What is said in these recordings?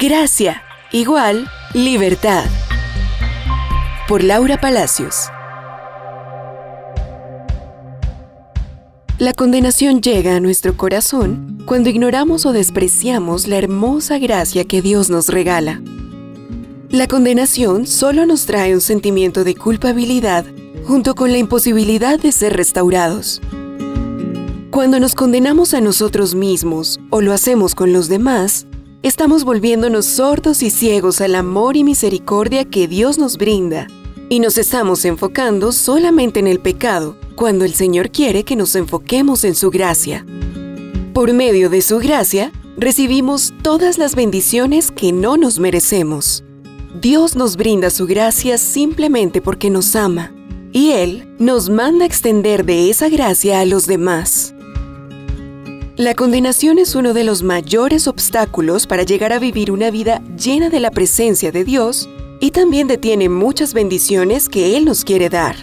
Gracia igual libertad. Por Laura Palacios. La condenación llega a nuestro corazón cuando ignoramos o despreciamos la hermosa gracia que Dios nos regala. La condenación solo nos trae un sentimiento de culpabilidad junto con la imposibilidad de ser restaurados. Cuando nos condenamos a nosotros mismos o lo hacemos con los demás, estamos volviéndonos sordos y ciegos al amor y misericordia que Dios nos brinda y nos estamos enfocando solamente en el pecado cuando el Señor quiere que nos enfoquemos en su gracia. Por medio de su gracia, recibimos todas las bendiciones que no nos merecemos. Dios nos brinda su gracia simplemente porque nos ama, y Él nos manda extender de esa gracia a los demás. La condenación es uno de los mayores obstáculos para llegar a vivir una vida llena de la presencia de Dios y también detiene muchas bendiciones que Él nos quiere dar.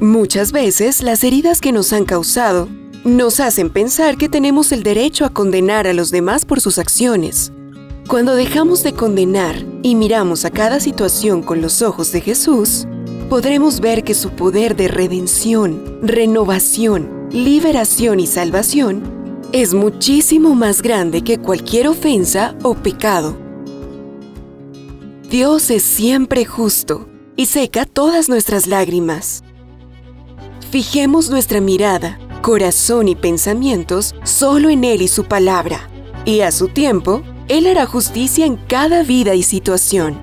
Muchas veces las heridas que nos han causado nos hacen pensar que tenemos el derecho a condenar a los demás por sus acciones. Cuando dejamos de condenar y miramos a cada situación con los ojos de Jesús, podremos ver que su poder de redención, renovación, liberación y salvación es muchísimo más grande que cualquier ofensa o pecado. Dios es siempre justo y seca todas nuestras lágrimas. Fijemos nuestra mirada, corazón y pensamientos solo en Él y su palabra, y a su tiempo, Él hará justicia en cada vida y situación.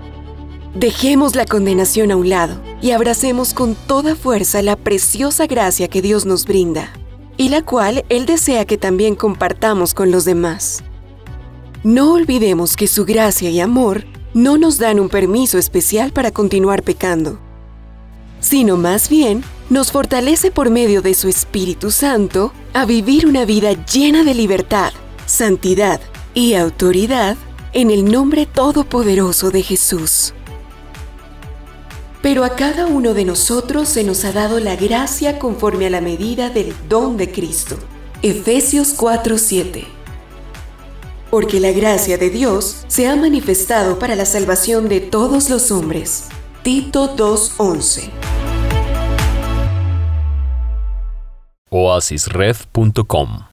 Dejemos la condenación a un lado y abracemos con toda fuerza la preciosa gracia que Dios nos brinda y la cual Él desea que también compartamos con los demás. No olvidemos que su gracia y amor no nos dan un permiso especial para continuar pecando, sino más bien nos fortalece por medio de su Espíritu Santo a vivir una vida llena de libertad, santidad y autoridad en el nombre todopoderoso de Jesús. Pero a cada uno de nosotros se nos ha dado la gracia conforme a la medida del don de Cristo. Efesios 4:7. Porque la gracia de Dios se ha manifestado para la salvación de todos los hombres. Tito 2:11. oasisred.com